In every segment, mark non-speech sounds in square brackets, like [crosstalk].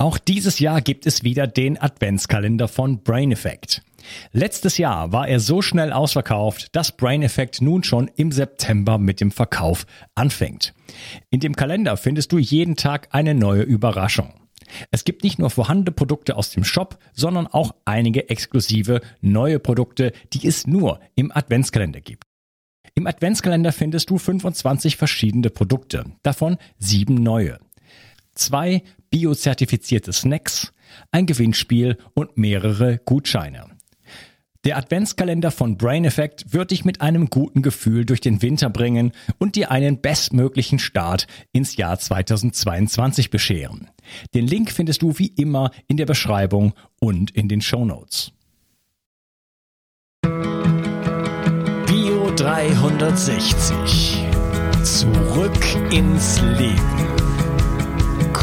Auch dieses Jahr gibt es wieder den Adventskalender von Brain Effect. Letztes Jahr war er so schnell ausverkauft, dass Brain Effect nun schon im September mit dem Verkauf anfängt. In dem Kalender findest du jeden Tag eine neue Überraschung. Es gibt nicht nur vorhandene Produkte aus dem Shop, sondern auch einige exklusive neue Produkte, die es nur im Adventskalender gibt. Im Adventskalender findest du 25 verschiedene Produkte, davon sieben neue zwei biozertifizierte Snacks, ein Gewinnspiel und mehrere Gutscheine. Der Adventskalender von Brain Effect wird dich mit einem guten Gefühl durch den Winter bringen und dir einen bestmöglichen Start ins Jahr 2022 bescheren. Den Link findest du wie immer in der Beschreibung und in den Show Notes. Bio 360. Zurück ins Leben.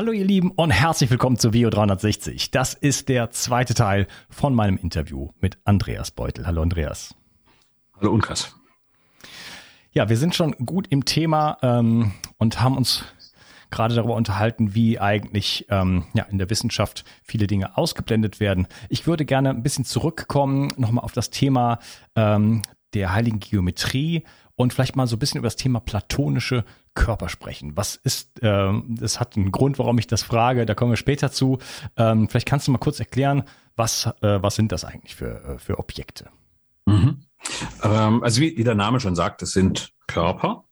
Hallo ihr Lieben und herzlich willkommen zu Bio 360. Das ist der zweite Teil von meinem Interview mit Andreas Beutel. Hallo Andreas. Hallo Unkas. Ja, wir sind schon gut im Thema ähm, und haben uns gerade darüber unterhalten, wie eigentlich ähm, ja, in der Wissenschaft viele Dinge ausgeblendet werden. Ich würde gerne ein bisschen zurückkommen, nochmal auf das Thema ähm, der heiligen Geometrie und vielleicht mal so ein bisschen über das Thema platonische Körper sprechen. Was ist, ähm, das hat einen Grund, warum ich das frage, da kommen wir später zu. Ähm, vielleicht kannst du mal kurz erklären, was, äh, was sind das eigentlich für, äh, für Objekte? Mhm. Ähm, also wie, wie der Name schon sagt, es sind Körper.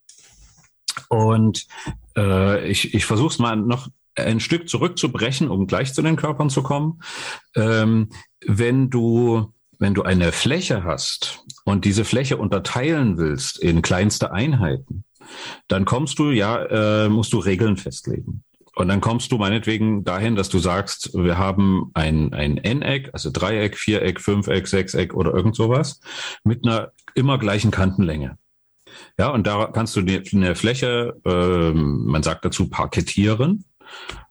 Und äh, ich, ich versuche es mal noch ein Stück zurückzubrechen, um gleich zu den Körpern zu kommen. Ähm, wenn du wenn du eine Fläche hast und diese Fläche unterteilen willst in kleinste Einheiten, dann kommst du ja, äh, musst du Regeln festlegen. Und dann kommst du meinetwegen dahin, dass du sagst, wir haben ein, ein N-Eck, also Dreieck, Viereck, Fünfeck, Sechseck oder irgend sowas, mit einer immer gleichen Kantenlänge. Ja, und da kannst du eine Fläche, äh, man sagt dazu parkettieren.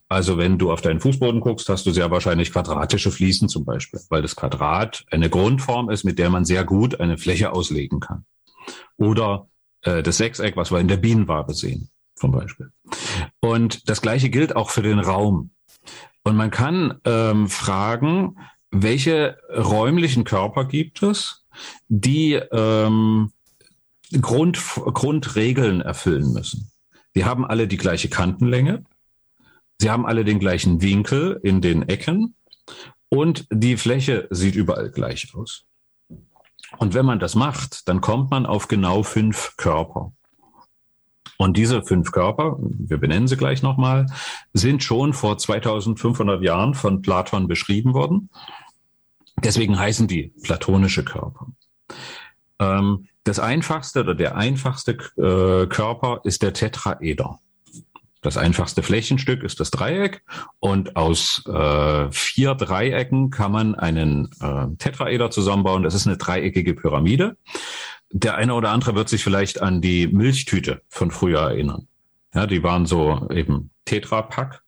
Also wenn du auf deinen Fußboden guckst, hast du sehr wahrscheinlich quadratische Fliesen zum Beispiel, weil das Quadrat eine Grundform ist, mit der man sehr gut eine Fläche auslegen kann. Oder äh, das Sechseck, was wir in der Bienenwabe sehen, zum Beispiel. Und das Gleiche gilt auch für den Raum. Und man kann ähm, fragen, welche räumlichen Körper gibt es, die ähm, Grund, Grundregeln erfüllen müssen. Die haben alle die gleiche Kantenlänge, sie haben alle den gleichen Winkel in den Ecken und die Fläche sieht überall gleich aus. Und wenn man das macht, dann kommt man auf genau fünf Körper. Und diese fünf Körper, wir benennen sie gleich nochmal, sind schon vor 2500 Jahren von Platon beschrieben worden. Deswegen heißen die platonische Körper. Ähm, das einfachste oder der einfachste äh, Körper ist der Tetraeder. Das einfachste Flächenstück ist das Dreieck und aus äh, vier Dreiecken kann man einen äh, Tetraeder zusammenbauen. Das ist eine dreieckige Pyramide. Der eine oder andere wird sich vielleicht an die Milchtüte von früher erinnern. Ja, die waren so eben Tetrapack.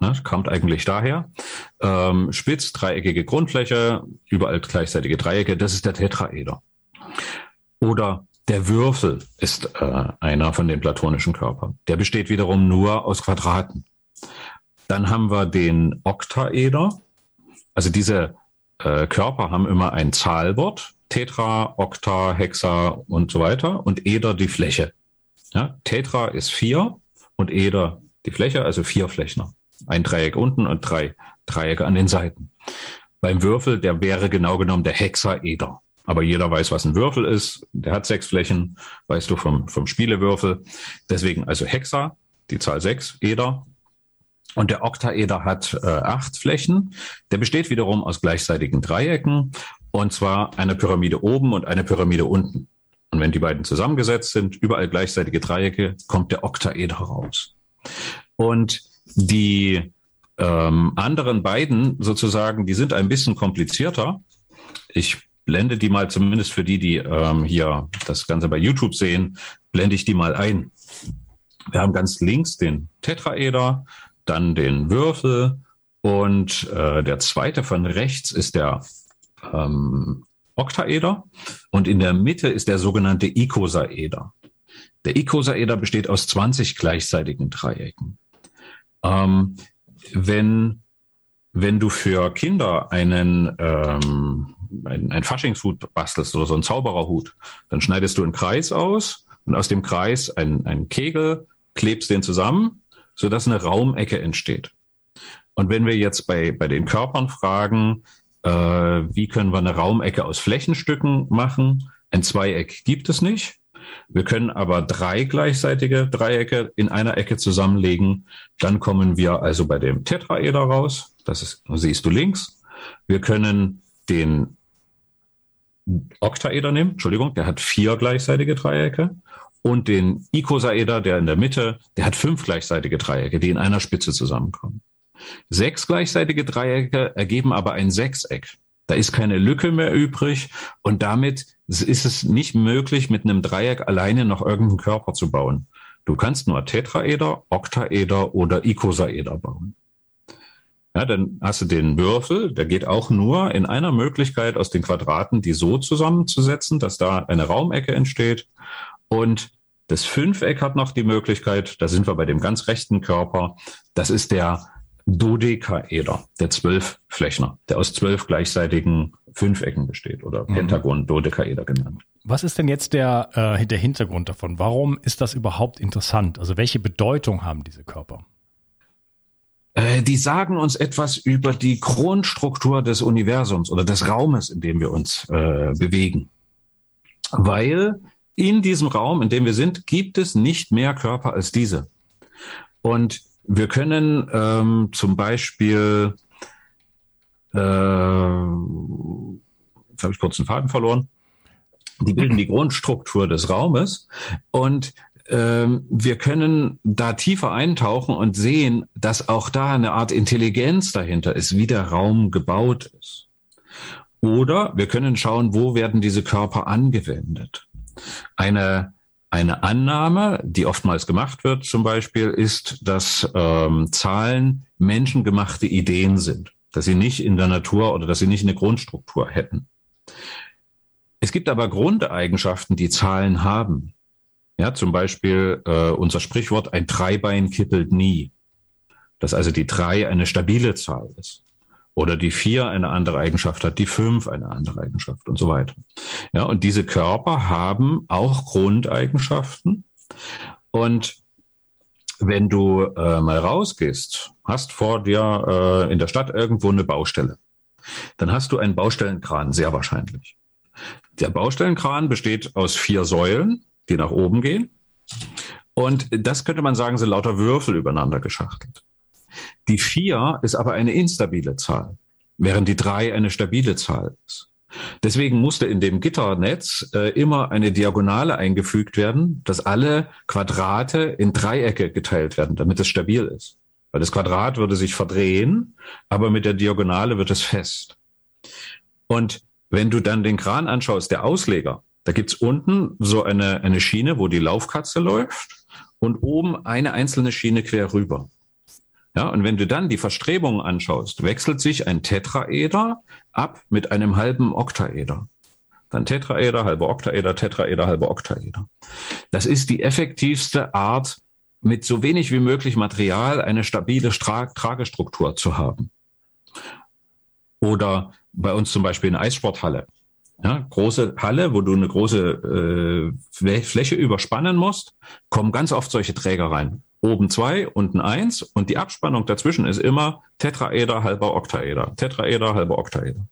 Ne, kommt eigentlich daher. Ähm, spitz, dreieckige Grundfläche, überall gleichzeitige Dreiecke, das ist der Tetraeder. Oder der Würfel ist äh, einer von den platonischen Körpern. Der besteht wiederum nur aus Quadraten. Dann haben wir den Oktaeder. Also diese äh, Körper haben immer ein Zahlwort. Tetra, Okta, Hexa und so weiter. Und Eder die Fläche. Ja, Tetra ist vier und Eder die Fläche, also vier Flächner. Ein Dreieck unten und drei Dreiecke an den Seiten. Beim Würfel, der wäre genau genommen der Hexaeder. Aber jeder weiß, was ein Würfel ist. Der hat sechs Flächen, weißt du vom, vom Spielewürfel. Deswegen also Hexa, die Zahl sechs, Eder. Und der Oktaeder hat äh, acht Flächen. Der besteht wiederum aus gleichseitigen Dreiecken. Und zwar eine Pyramide oben und eine Pyramide unten. Und wenn die beiden zusammengesetzt sind, überall gleichzeitige Dreiecke, kommt der Oktaeder raus. Und die ähm, anderen beiden sozusagen, die sind ein bisschen komplizierter. Ich blende die mal zumindest für die, die ähm, hier das Ganze bei YouTube sehen, blende ich die mal ein. Wir haben ganz links den Tetraeder, dann den Würfel und äh, der zweite von rechts ist der ähm, Oktaeder und in der Mitte ist der sogenannte Icosaeder. Der Icosaeder besteht aus 20 gleichseitigen Dreiecken. Ähm, wenn, wenn du für Kinder einen, ähm, ein, ein Faschingshut bastelst oder so einen Zaubererhut, dann schneidest du einen Kreis aus und aus dem Kreis einen, einen Kegel, klebst den zusammen, sodass eine Raumecke entsteht. Und wenn wir jetzt bei, bei den Körpern fragen, äh, wie können wir eine Raumecke aus Flächenstücken machen? Ein Zweieck gibt es nicht. Wir können aber drei gleichseitige Dreiecke in einer Ecke zusammenlegen. Dann kommen wir also bei dem Tetraeder raus. Das ist, siehst du links. Wir können den Oktaeder nehmen. Entschuldigung, der hat vier gleichseitige Dreiecke. Und den Icosaeder, der in der Mitte, der hat fünf gleichseitige Dreiecke, die in einer Spitze zusammenkommen. Sechs gleichseitige Dreiecke ergeben aber ein Sechseck. Da ist keine Lücke mehr übrig und damit ist es nicht möglich, mit einem Dreieck alleine noch irgendeinen Körper zu bauen. Du kannst nur Tetraeder, Oktaeder oder Icosaeder bauen. Ja, dann hast du den Würfel, der geht auch nur in einer Möglichkeit aus den Quadraten, die so zusammenzusetzen, dass da eine Raumecke entsteht. Und das Fünfeck hat noch die Möglichkeit, da sind wir bei dem ganz rechten Körper, das ist der Dodekaeder, der Zwölfflächner, der aus zwölf gleichseitigen Fünfecken besteht oder mhm. Pentagon Dodekaeder genannt. Was ist denn jetzt der, äh, der Hintergrund davon? Warum ist das überhaupt interessant? Also welche Bedeutung haben diese Körper? Äh, die sagen uns etwas über die Grundstruktur des Universums oder des Raumes, in dem wir uns äh, bewegen. Weil in diesem Raum, in dem wir sind, gibt es nicht mehr Körper als diese. Und wir können ähm, zum Beispiel, äh, jetzt habe ich kurz den Faden verloren, die bilden die Grundstruktur des Raumes und wir können da tiefer eintauchen und sehen, dass auch da eine Art Intelligenz dahinter ist, wie der Raum gebaut ist. Oder wir können schauen, wo werden diese Körper angewendet. Eine eine Annahme, die oftmals gemacht wird zum Beispiel, ist, dass ähm, Zahlen menschengemachte Ideen sind, dass sie nicht in der Natur oder dass sie nicht eine Grundstruktur hätten. Es gibt aber Grundeigenschaften, die Zahlen haben. Ja, zum Beispiel äh, unser Sprichwort, ein Dreibein kippelt nie. Dass also die drei eine stabile Zahl ist oder die vier eine andere Eigenschaft hat, die fünf eine andere Eigenschaft und so weiter. Ja, und diese Körper haben auch Grundeigenschaften. Und wenn du äh, mal rausgehst, hast vor dir äh, in der Stadt irgendwo eine Baustelle, dann hast du einen Baustellenkran, sehr wahrscheinlich. Der Baustellenkran besteht aus vier Säulen, die nach oben gehen. Und das könnte man sagen, sind lauter Würfel übereinander geschachtelt. Die vier ist aber eine instabile Zahl, während die drei eine stabile Zahl ist. Deswegen musste in dem Gitternetz äh, immer eine Diagonale eingefügt werden, dass alle Quadrate in Dreiecke geteilt werden, damit es stabil ist. Weil das Quadrat würde sich verdrehen, aber mit der Diagonale wird es fest. Und wenn du dann den Kran anschaust, der Ausleger, da gibt's unten so eine, eine Schiene, wo die Laufkatze läuft und oben eine einzelne Schiene quer rüber. Ja, und wenn du dann die Verstrebungen anschaust, wechselt sich ein Tetraeder ab mit einem halben Oktaeder. Dann Tetraeder, halber Oktaeder, Tetraeder, halber Oktaeder. Das ist die effektivste Art, mit so wenig wie möglich Material eine stabile Stra Tragestruktur zu haben. Oder bei uns zum Beispiel eine Eissporthalle. Ja, große Halle, wo du eine große äh, Fläche überspannen musst, kommen ganz oft solche Träger rein oben zwei, unten eins und die Abspannung dazwischen ist immer Tetraeder, halber Oktaeder. Tetraeder, halber Oktaeder.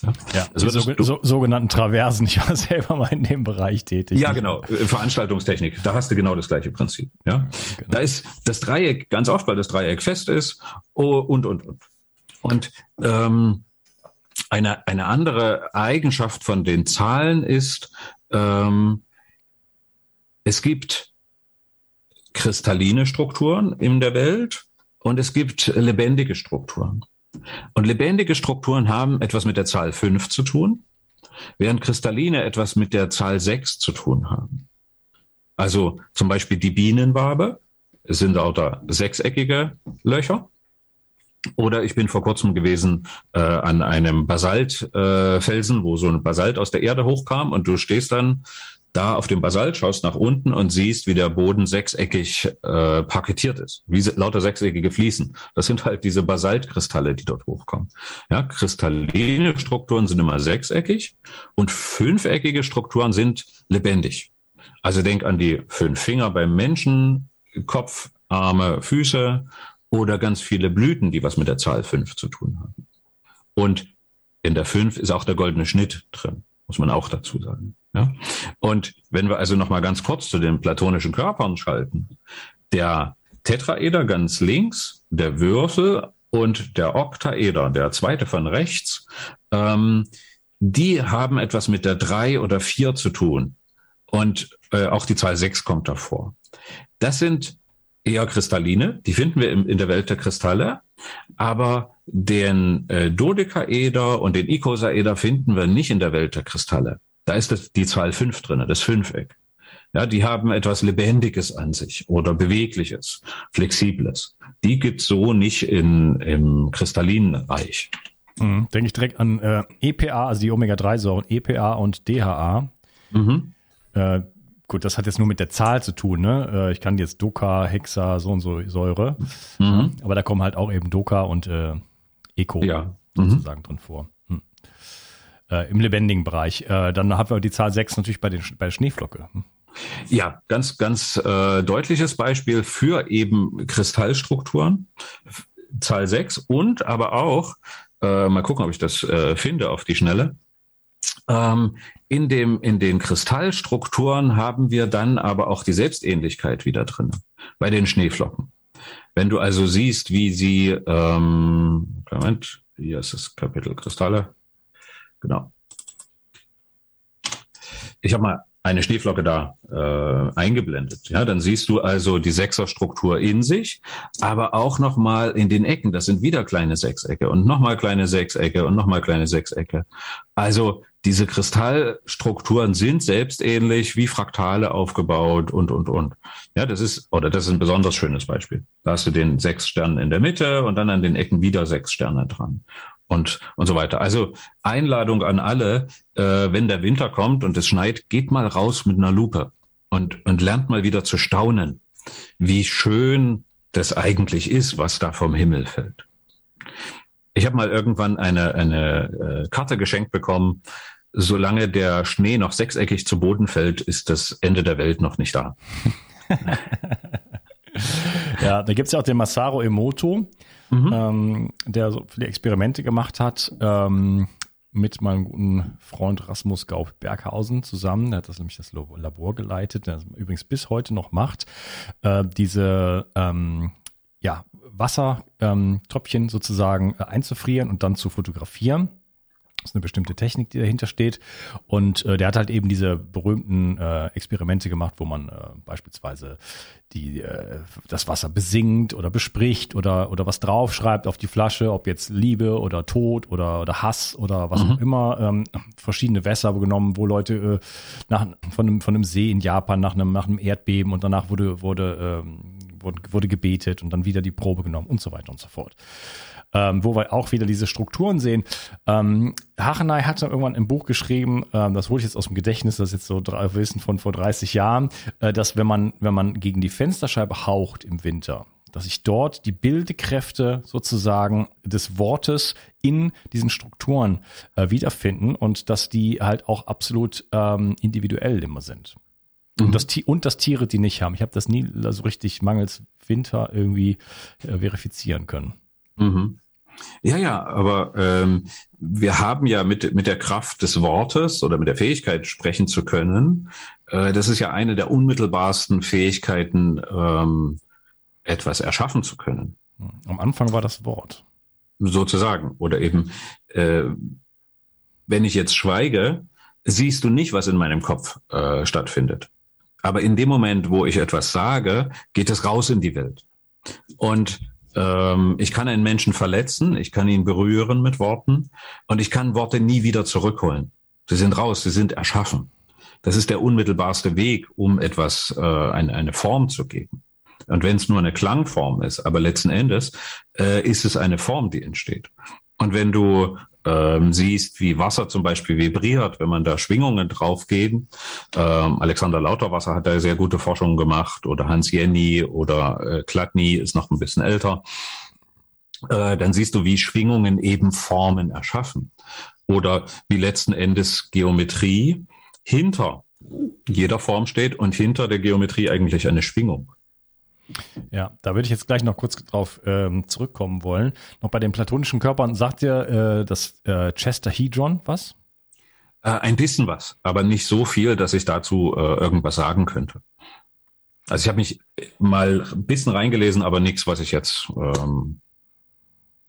Ja, ja also so, so, sogenannten Traversen. Ich war [laughs] selber mal in dem Bereich tätig. Ja, genau. Veranstaltungstechnik. Da hast du genau das gleiche Prinzip. Ja, genau. da ist das Dreieck ganz oft, weil das Dreieck fest ist oh, und und und und ähm, eine eine andere Eigenschaft von den Zahlen ist, ähm, es gibt kristalline Strukturen in der Welt und es gibt lebendige Strukturen. Und lebendige Strukturen haben etwas mit der Zahl 5 zu tun, während kristalline etwas mit der Zahl 6 zu tun haben. Also zum Beispiel die Bienenwabe sind lauter sechseckige Löcher. Oder ich bin vor kurzem gewesen äh, an einem Basaltfelsen, äh, wo so ein Basalt aus der Erde hochkam und du stehst dann da auf dem Basalt, schaust nach unten und siehst, wie der Boden sechseckig äh, paketiert ist, wie lauter sechseckige Fliesen. Das sind halt diese Basaltkristalle, die dort hochkommen. Ja, kristalline Strukturen sind immer sechseckig und fünfeckige Strukturen sind lebendig. Also denk an die fünf Finger beim Menschen, Kopf, Arme, Füße oder ganz viele Blüten, die was mit der Zahl fünf zu tun haben. Und in der fünf ist auch der goldene Schnitt drin, muss man auch dazu sagen. Ja? Und wenn wir also noch mal ganz kurz zu den platonischen Körpern schalten, der Tetraeder ganz links, der Würfel und der Oktaeder, der zweite von rechts, ähm, die haben etwas mit der drei oder vier zu tun. Und äh, auch die Zahl sechs kommt davor. Das sind eher Kristalline, die finden wir in, der Welt der Kristalle, aber den äh, Dodekaeder und den Icosaeder finden wir nicht in der Welt der Kristalle. Da ist das, die Zahl fünf drin, das Fünfeck. Ja, die haben etwas Lebendiges an sich oder Bewegliches, Flexibles. Die gibt's so nicht in, im kristallinen Reich. Mhm. Denke ich direkt an äh, EPA, also die Omega-3-Säuren, EPA und DHA. Mhm. Äh, gut, das hat jetzt nur mit der Zahl zu tun. Ne? Äh, ich kann jetzt Doka, Hexa, so und so Säure. Mhm. Aber da kommen halt auch eben Doka und äh, Eco ja. Mhm. sozusagen drin vor äh, im lebendigen Bereich. Äh, dann haben wir die Zahl 6 natürlich bei, den, bei der Schneeflocke. Hm. Ja, ganz, ganz äh, deutliches Beispiel für eben Kristallstrukturen. Zahl 6 und aber auch, äh, mal gucken, ob ich das finde auf die Schnelle. Ähm, in, dem, in den Kristallstrukturen haben wir dann aber auch die Selbstähnlichkeit wieder drin, bei den Schneeflocken. Wenn du also siehst, wie sie, ähm, Moment, hier ist das Kapitel Kristalle, Genau. Ich habe mal eine Schneeflocke da äh, eingeblendet. Ja, dann siehst du also die Sechserstruktur in sich, aber auch nochmal in den Ecken. Das sind wieder kleine Sechsecke und nochmal kleine Sechsecke und nochmal kleine Sechsecke. Also diese Kristallstrukturen sind selbstähnlich wie Fraktale aufgebaut und, und, und. Ja, das ist, oder das ist ein besonders schönes Beispiel. Da hast du den sechs Sternen in der Mitte und dann an den Ecken wieder sechs Sterne dran und, und so weiter. Also Einladung an alle, äh, wenn der Winter kommt und es schneit, geht mal raus mit einer Lupe und, und lernt mal wieder zu staunen, wie schön das eigentlich ist, was da vom Himmel fällt. Ich habe mal irgendwann eine, eine äh, Karte geschenkt bekommen. Solange der Schnee noch sechseckig zu Boden fällt, ist das Ende der Welt noch nicht da. [laughs] ja, da gibt's ja auch den Masaru Emoto mhm. ähm, der so viele Experimente gemacht hat. Ähm, mit meinem guten Freund Rasmus Gaub Berghausen zusammen. Der hat das nämlich das Labor geleitet, der das übrigens bis heute noch macht. Äh, diese ähm, ja, Wassertröpfchen ähm, sozusagen äh, einzufrieren und dann zu fotografieren. Das ist eine bestimmte Technik, die dahinter steht. Und äh, der hat halt eben diese berühmten äh, Experimente gemacht, wo man äh, beispielsweise die, äh, das Wasser besingt oder bespricht oder, oder was draufschreibt auf die Flasche, ob jetzt Liebe oder Tod oder, oder Hass oder was mhm. auch immer. Ähm, verschiedene Wässer genommen, wo Leute äh, nach, von, einem, von einem See in Japan nach einem, nach einem Erdbeben und danach wurde, wurde, ähm, wurde, wurde gebetet und dann wieder die Probe genommen und so weiter und so fort ähm, wo wir auch wieder diese Strukturen sehen. Ähm, Hachenay hat irgendwann im Buch geschrieben, ähm, das hole ich jetzt aus dem Gedächtnis, das ist jetzt so drei Wissen von vor 30 Jahren, äh, dass wenn man, wenn man gegen die Fensterscheibe haucht im Winter, dass sich dort die Bildekräfte sozusagen des Wortes in diesen Strukturen äh, wiederfinden und dass die halt auch absolut ähm, individuell immer sind. Mhm. Und, das, und dass Tiere die nicht haben. Ich habe das nie so richtig mangels Winter irgendwie äh, verifizieren können. Mhm. Ja, ja, aber ähm, wir haben ja mit, mit der Kraft des Wortes oder mit der Fähigkeit sprechen zu können, äh, das ist ja eine der unmittelbarsten Fähigkeiten, ähm, etwas erschaffen zu können. Am Anfang war das Wort. Sozusagen. Oder eben, äh, wenn ich jetzt schweige, siehst du nicht, was in meinem Kopf äh, stattfindet. Aber in dem Moment, wo ich etwas sage, geht es raus in die Welt. Und Ähm, ich kann einen Menschen verletzen, ich kann ihn berühren mit Worten und ich kann Worte nie wieder zurückholen. Sie sind raus, sie sind erschaffen. Das ist der unmittelbarste Weg, um etwas, äh, eine, eine Form zu geben. Und wenn es nur eine Klangform ist, aber letzten Endes äh, ist es eine Form, die entsteht. Und wenn du ähm, siehst, wie Wasser zum Beispiel vibriert, wenn man da Schwingungen draufgeben. Ähm, Alexander Lauterwasser hat da sehr gute Forschungen gemacht oder Hans Jenny oder äh, Klatny ist noch ein bisschen älter. Äh, dann siehst du, wie Schwingungen eben Formen erschaffen. Oder wie letzten Endes Geometrie hinter jeder Form steht und hinter der Geometrie eigentlich eine Schwingung. Ja, da würde ich jetzt gleich noch kurz drauf ähm, zurückkommen wollen. Noch bei den platonischen Körpern sagt ihr äh, das äh, Chesterhedron was? Äh, ein bisschen was, aber nicht so viel, dass ich dazu äh, irgendwas sagen könnte. Also ich habe mich mal ein bisschen reingelesen, aber nichts, was ich jetzt ähm,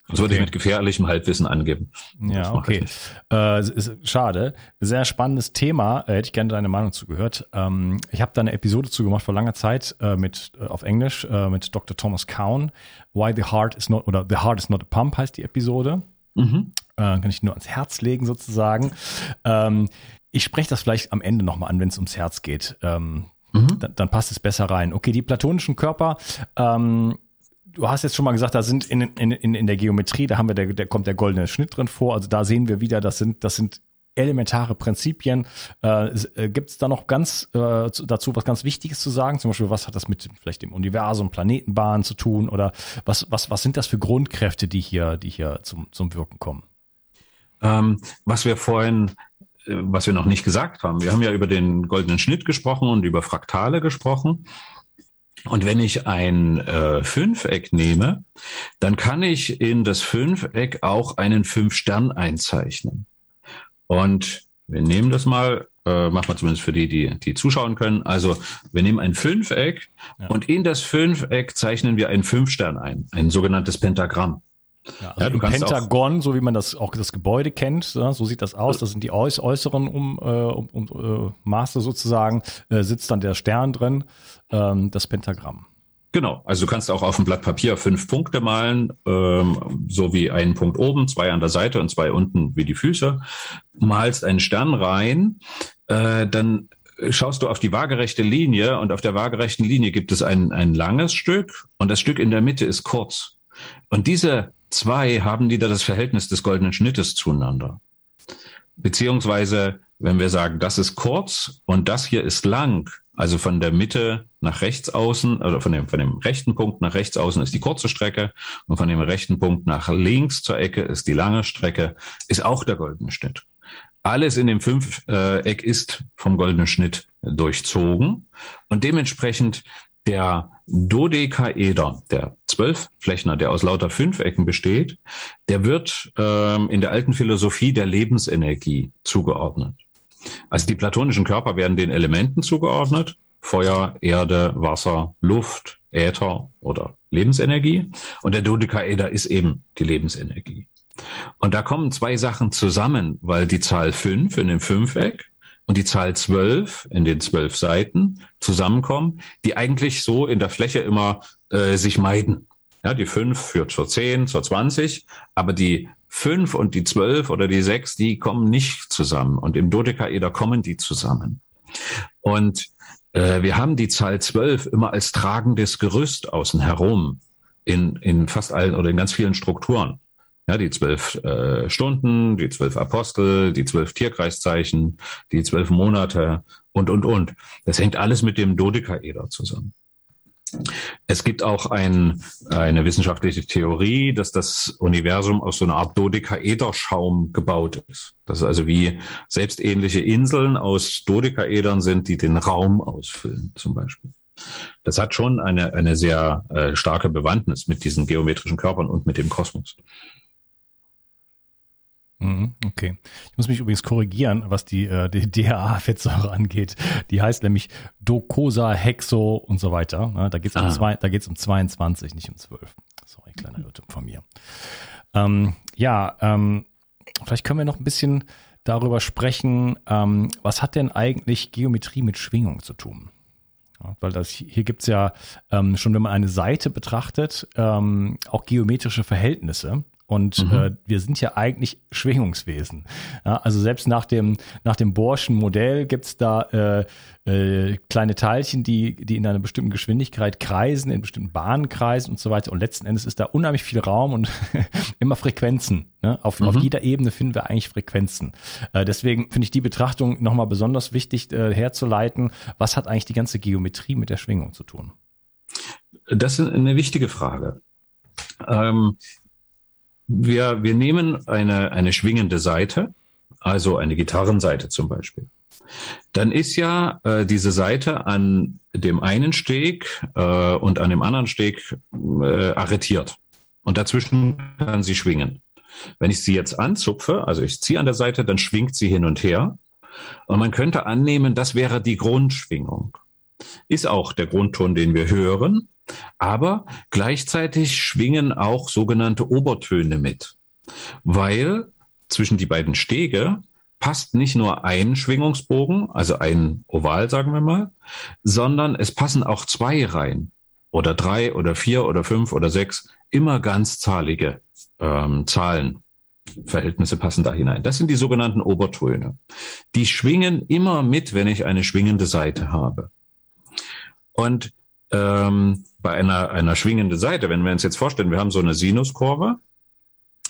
das würde ich mit gefährlichem Halbwissen angeben. Ja, okay. Äh, ist schade. Sehr spannendes Thema. Äh, hätte ich gerne deine Meinung zugehört. Ähm, ich habe da eine Episode zugemacht vor langer Zeit äh, mit äh, auf Englisch äh, mit Dr. Thomas Cowan. Why the Heart is not oder The Heart is not a Pump heißt die Episode. Mhm. Äh, kann ich nur ans Herz legen sozusagen. Ähm, ich spreche das vielleicht am Ende nochmal an, wenn es ums Herz geht. Ähm, mhm. dann, dann, passt es besser rein. Okay, die platonischen Körper. Ähm, du hast jetzt schon mal gesagt, da sind in, in, in, der Geometrie, da haben wir, der, der kommt der goldene Schnitt drin vor. Also da sehen wir wieder, das sind, das sind elementare Prinzipien. Äh, äh Gibt es da noch ganz äh, dazu was ganz Wichtiges zu sagen? Zum Beispiel, was hat das mit vielleicht dem Universum, Planetenbahnen zu tun? Oder was, was, was sind das für Grundkräfte, die hier, die hier zum, zum Wirken kommen? Ähm, was wir vorhin äh, was wir noch nicht gesagt haben. Wir haben ja über den goldenen Schnitt gesprochen und über Fraktale gesprochen. Und wenn ich ein äh, Fünfeck nehme, dann kann ich in das Fünfeck auch einen Fünf-Stern einzeichnen. Und wir nehmen das mal, äh, machen wir zumindest für die, die, die zuschauen können. Also wir nehmen ein Fünfeck ja. und in das Fünfeck zeichnen wir einen Fünf-Stern ein, ein sogenanntes Pentagramm. Ja, also ja, du Pentagon, so wie man das auch das Gebäude kennt, so sieht das aus. Das sind die äußeren um, äh, um, um äh, Maße sozusagen. Äh, sitzt dann der Stern drin, ähm, das Pentagramm. Genau, also du kannst auch auf dem Blatt Papier fünf Punkte malen, ähm, so wie einen Punkt oben, zwei an der Seite und zwei unten wie die Füße. Malst einen Stern rein, äh, dann schaust du auf die waagerechte Linie und auf der waagerechten Linie gibt es ein, ein langes Stück und das Stück in der Mitte ist kurz. Und diese zwei haben wieder das Verhältnis des goldenen Schnittes zueinander. Beziehungsweise, wenn wir sagen, das ist kurz und das hier ist lang, also von der Mitte nach rechts außen, oder von dem, von dem rechten Punkt nach rechts außen ist die kurze Strecke und von dem rechten Punkt nach links zur Ecke ist die lange Strecke, ist auch der goldene Schnitt. Alles in dem Fünfeck ist vom goldenen Schnitt durchzogen und dementsprechend der Dodekaeder, der Zwölfflächner, der aus lauter Fünfecken besteht, der wird ähm, in der alten Philosophie der Lebensenergie zugeordnet. Also die platonischen Körper werden den Elementen zugeordnet. Feuer, Erde, Wasser, Luft, Äther oder Lebensenergie. Und der Dodekaeder ist eben die Lebensenergie. Und da kommen zwei Sachen zusammen, weil die Zahl fünf in dem Fünfeck und die Zahl zwölf in den zwölf Seiten zusammenkommen, die eigentlich so in der Fläche immer äh, sich meiden. Ja, die fünf führt zur zehn, zur zwanzig, aber die fünf und die zwölf oder die sechs, die kommen nicht zusammen. Und im Dodekaeder kommen die zusammen. Und äh, wir haben die Zahl zwölf immer als tragendes Gerüst außen herum in, in fast allen oder in ganz vielen Strukturen. Ja, die zwölf äh, Stunden, die zwölf Apostel, die zwölf Tierkreiszeichen, die zwölf Monate und, und, und. Das hängt alles mit dem Dodekaeder zusammen. Es gibt auch ein, eine wissenschaftliche Theorie, dass das Universum aus so einer Art Dodekaederschaum gebaut ist. Das ist also wie selbstähnliche Inseln aus Dodekaedern sind, die den Raum ausfüllen, zum Beispiel. Das hat schon eine, eine sehr äh, starke Bewandtnis mit diesen geometrischen Körpern und mit dem Kosmos. Mhm, okay. Ich muss mich übrigens korrigieren, was die, äh, die [laughs] DHA-Fettsäure angeht. Die heißt nämlich Docosa, Hexo und so weiter. Da geht es um, ah. zwei, da geht's um 22, nicht um 12. Sorry, kleiner Irrtum von mir. Ähm, ja, ähm, vielleicht können wir noch ein bisschen darüber sprechen, ähm, was hat denn eigentlich Geometrie mit Schwingung zu tun? Ja, weil das hier gibt's ja ähm, schon, wenn man eine Seite betrachtet, ähm, auch geometrische Verhältnisse. Und mhm. äh, wir sind ja eigentlich Schwingungswesen. Ja, also selbst nach dem, nach dem Borschen Modell gibt's da äh, äh, kleine Teilchen, die, die in einer bestimmten Geschwindigkeit kreisen, in bestimmten Bahnen kreisen und so weiter. Und letzten Endes ist da unheimlich viel Raum und [laughs] immer Frequenzen. Ne? Auf, mhm. auf jeder Ebene finden wir eigentlich Frequenzen. Äh, deswegen finde ich die Betrachtung nochmal besonders wichtig äh, herzuleiten. Was hat eigentlich die ganze Geometrie mit der Schwingung zu tun? Das ist eine wichtige Frage. Ähm, wir, wir nehmen eine, eine schwingende Seite, also eine Gitarrenseite zum Beispiel. Dann ist ja äh, diese Seite an dem einen Steg äh, und an dem anderen Steg äh, arretiert. Und dazwischen kann sie schwingen. Wenn ich sie jetzt anzupfe, also ich ziehe an der Seite, dann schwingt sie hin und her. Und man könnte annehmen, das wäre die Grundschwingung. Ist auch der Grundton, den wir hören. Aber gleichzeitig schwingen auch sogenannte Obertöne mit, weil zwischen die beiden Stege passt nicht nur ein Schwingungsbogen, also ein Oval, sagen wir mal, sondern es passen auch zwei rein oder drei oder vier oder fünf oder sechs, immer ganzzahlige ähm, Zahlen. Verhältnisse passen da hinein. Das sind die sogenannten Obertöne. Die schwingen immer mit, wenn ich eine schwingende Seite habe. Und ähm, bei einer, einer schwingenden Seite, wenn wir uns jetzt vorstellen, wir haben so eine Sinuskurve,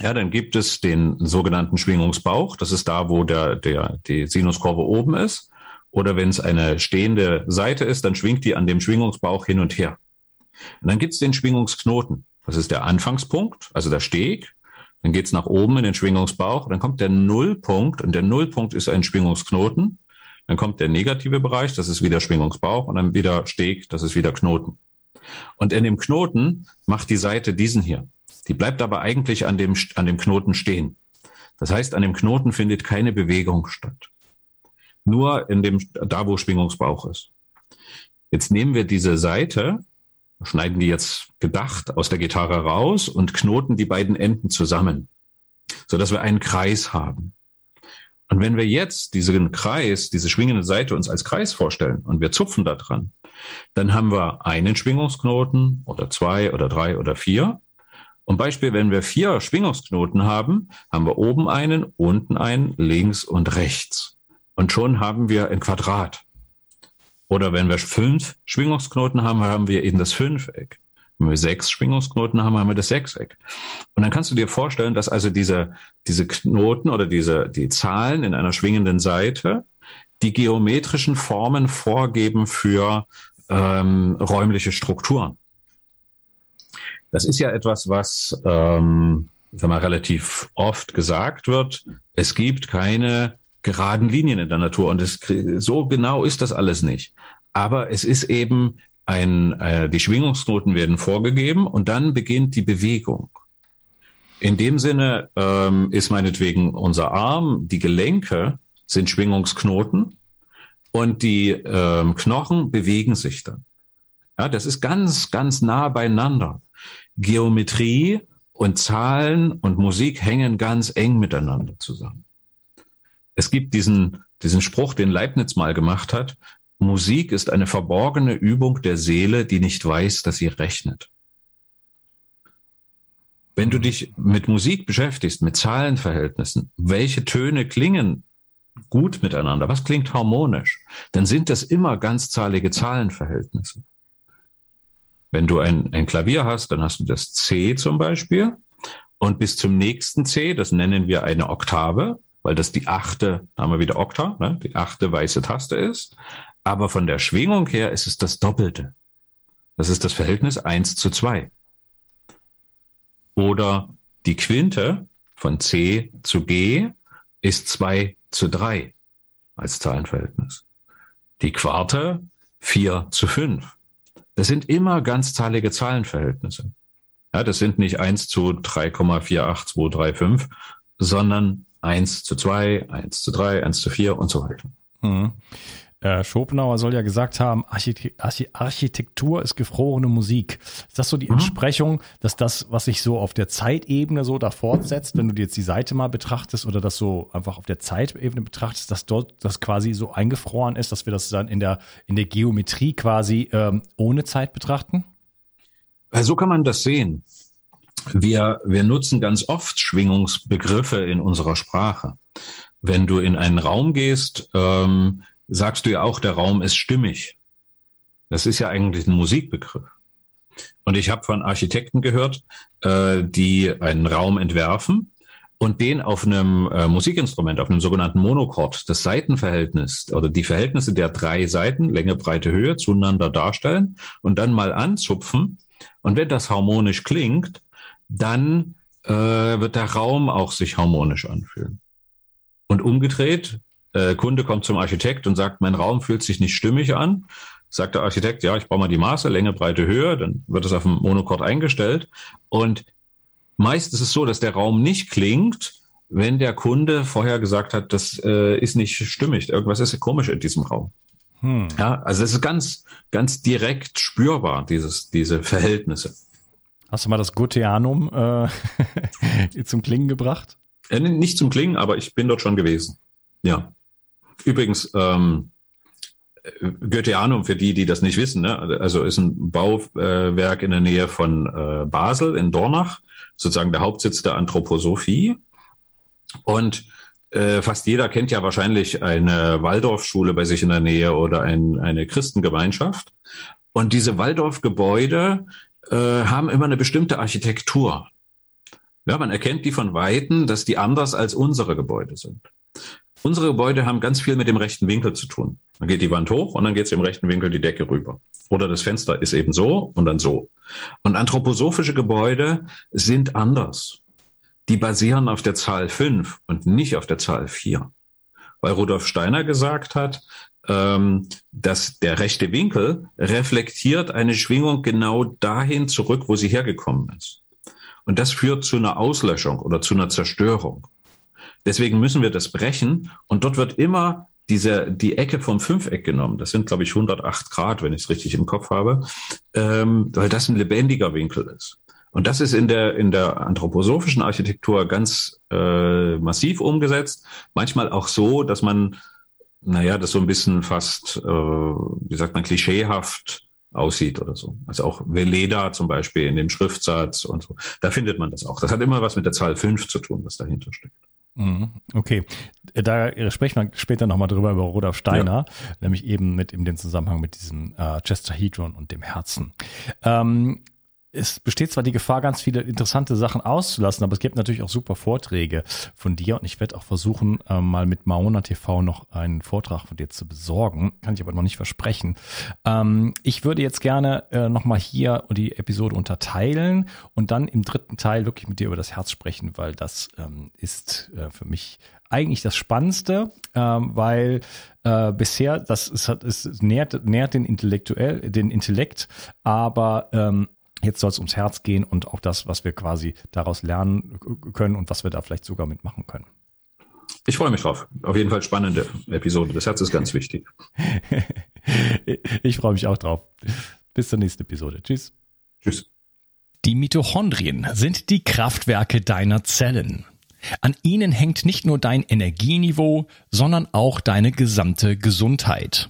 ja, dann gibt es den sogenannten Schwingungsbauch. Das ist da, wo der, der, die Sinuskurve oben ist. Oder wenn es eine stehende Seite ist, dann schwingt die an dem Schwingungsbauch hin und her. Und dann gibt es den Schwingungsknoten. Das ist der Anfangspunkt, also der Steg. Dann geht's nach oben in den Schwingungsbauch. Dann kommt der Nullpunkt und der Nullpunkt ist ein Schwingungsknoten. Dann kommt der negative Bereich, das ist wieder Schwingungsbauch und dann wieder Steg, das ist wieder Knoten. Und in dem Knoten macht die Seite diesen hier. Die bleibt aber eigentlich an dem, an dem Knoten stehen. Das heißt, an dem Knoten findet keine Bewegung statt. Nur in dem, da wo Schwingungsbauch ist. Jetzt nehmen wir diese Seite, schneiden die jetzt gedacht aus der Gitarre raus und knoten die beiden Enden zusammen, so dass wir einen Kreis haben. Und wenn wir jetzt diesen Kreis, diese schwingende Seite uns als Kreis vorstellen und wir zupfen da dran, dann haben wir einen Schwingungsknoten oder zwei oder drei oder vier. Und Beispiel, wenn wir vier Schwingungsknoten haben, haben wir oben einen, unten einen, links und rechts. Und schon haben wir ein Quadrat. Oder wenn wir fünf Schwingungsknoten haben, haben wir eben das Fünfeck. Wenn wir sechs Schwingungsknoten haben, haben wir das Sechseck. Und dann kannst du dir vorstellen, dass also diese, diese Knoten oder diese, die Zahlen in einer schwingenden Seite die geometrischen Formen vorgeben für ähm, räumliche Strukturen. Das ist ja etwas, was ähm, sag mal, relativ oft gesagt wird. Es gibt keine geraden Linien in der Natur und es, so genau ist das alles nicht. Aber es ist eben ein, äh, die Schwingungsnoten werden vorgegeben und dann beginnt die Bewegung. In dem Sinne ähm, ist meinetwegen unser Arm, die Gelenke sind Schwingungsknoten und die ähm, Knochen bewegen sich dann. Ja, das ist ganz, ganz nah beieinander. Geometrie und Zahlen und Musik hängen ganz eng miteinander zusammen. Es gibt diesen, diesen Spruch, den Leibniz mal gemacht hat, Musik ist eine verborgene Übung der Seele, die nicht weiß, dass sie rechnet. Wenn du dich mit Musik beschäftigst, mit Zahlenverhältnissen, welche Töne klingen gut miteinander, was klingt harmonisch, dann sind das immer ganzzahlige Zahlenverhältnisse. Wenn du ein, ein Klavier hast, dann hast du das C zum Beispiel und bis zum nächsten C, das nennen wir eine Oktave, weil das die achte, da haben wir wieder Okta, ne, die achte weiße Taste ist. Aber von der Schwingung her ist es das Doppelte. Das ist das Verhältnis eins zu zwei. Oder die Quinte von C zu G ist zwei zu drei als Zahlenverhältnis. Die Quarte vier zu fünf. Das sind immer ganzzahlige Zahlenverhältnisse. Ja, das sind nicht eins zu 3,48235, sondern eins zu zwei, eins zu drei, eins zu vier und so weiter. Mhm. Äh, Schopenhauer soll ja gesagt haben, Architektur ist gefrorene Musik. Ist das so die mhm. Entsprechung, dass das, was sich so auf der Zeitebene so da fortsetzt, wenn du dir jetzt die Seite mal betrachtest oder das so einfach auf der Zeitebene betrachtest, dass dort das quasi so eingefroren ist, dass wir das dann in der, in der Geometrie quasi ähm, ohne Zeit betrachten? So kann man das sehen. Wir, wir nutzen ganz oft Schwingungsbegriffe in unserer Sprache. Wenn du in einen Raum gehst, ähm, sagst du ja auch, der Raum ist stimmig. Das ist ja eigentlich ein Musikbegriff. Und ich habe von Architekten gehört, äh, die einen Raum entwerfen und den auf einem äh, Musikinstrument, auf einem sogenannten Monochord, das Seitenverhältnis oder die Verhältnisse der drei Seiten, Länge, Breite, Höhe, zueinander darstellen und dann mal anzupfen. Und wenn das harmonisch klingt, dann äh, wird der Raum auch sich harmonisch anfühlen. Und umgedreht, äh, Kunde kommt zum Architekt und sagt, mein Raum fühlt sich nicht stimmig an. Sagt der Architekt, ja, ich brauche mal die Maße, Länge, Breite, Höhe, dann wird es auf dem Monochord eingestellt. Und meist ist es so, dass der Raum nicht klingt, wenn der Kunde vorher gesagt hat, das äh, ist nicht stimmig, irgendwas ist komisch in diesem Raum. Hm. Ja, also es ist ganz, ganz direkt spürbar, dieses, diese Verhältnisse. Hast du mal das Goetheanum äh, [laughs] zum Klingen gebracht? Äh, nicht zum Klingen, aber ich bin dort schon gewesen. Ja. Übrigens, ähm, Goetheanum, für die, die das nicht wissen, ne? also ist ein Bauwerk in der Nähe von äh, Basel in Dornach, sozusagen der Hauptsitz der Anthroposophie. Und äh, fast jeder kennt ja wahrscheinlich eine Waldorfschule bei sich in der Nähe oder ein, eine Christengemeinschaft. Und diese Waldorfgebäude äh, haben immer eine bestimmte Architektur. Ja, man erkennt die von Weitem, dass die anders als unsere Gebäude sind. Unsere Gebäude haben ganz viel mit dem rechten Winkel zu tun. Dann geht die Wand hoch und dann geht es im rechten Winkel die Decke rüber. Oder das Fenster ist eben so und dann so. Und anthroposophische Gebäude sind anders. Die basieren auf der Zahl 5 und nicht auf der Zahl 4. Weil Rudolf Steiner gesagt hat, ähm, dass der rechte Winkel reflektiert eine Schwingung genau dahin zurück, wo sie hergekommen ist. Und das führt zu einer Auslöschung oder zu einer Zerstörung. Deswegen müssen wir das brechen. Und dort wird immer diese, die Ecke vom Fünfeck genommen. Das sind, glaube ich, 108 Grad, wenn ich es richtig im Kopf habe, ähm, weil das ein lebendiger Winkel ist. Und das ist in der, in der anthroposophischen Architektur ganz äh, massiv umgesetzt. Manchmal auch so, dass man, naja, das so ein bisschen fast, äh, wie sagt man, klischeehaft aussieht oder so. Also auch Veleda zum Beispiel in dem Schriftsatz und so. Da findet man das auch. Das hat immer was mit der Zahl 5 zu tun, was dahinter steckt. Mhm. Okay, da sprechen wir später nochmal drüber über Rudolf Steiner, ja. nämlich eben mit in dem Zusammenhang mit diesem äh, Chesterhedron und dem Herzen. Ähm, es besteht zwar die Gefahr, ganz viele interessante Sachen auszulassen, aber es gibt natürlich auch super Vorträge von dir und ich werde auch versuchen, äh, mal mit Maona TV noch einen Vortrag von dir zu besorgen. Kann ich aber noch nicht versprechen. Ähm, ich würde jetzt gerne äh, nochmal hier die Episode unterteilen und dann im dritten Teil wirklich mit dir über das Herz sprechen, weil das ähm, ist äh, für mich eigentlich das Spannendste, ähm, weil bisher das ist, es nährt, nährt den intellektuell den Intellekt, aber Jetzt soll es ums Herz gehen und auch das, was wir quasi daraus lernen können und was wir da vielleicht sogar mitmachen können. Ich freue mich drauf. Auf jeden Fall spannende Episode. Das Herz ist ganz wichtig. [laughs] ich freue mich auch drauf. Bis zur nächsten Episode. Tschüss. Tschüss. Die Mitochondrien sind die Kraftwerke deiner Zellen. An ihnen hängt nicht nur dein Energieniveau, sondern auch deine gesamte Gesundheit.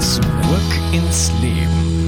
Zurück ins Leben.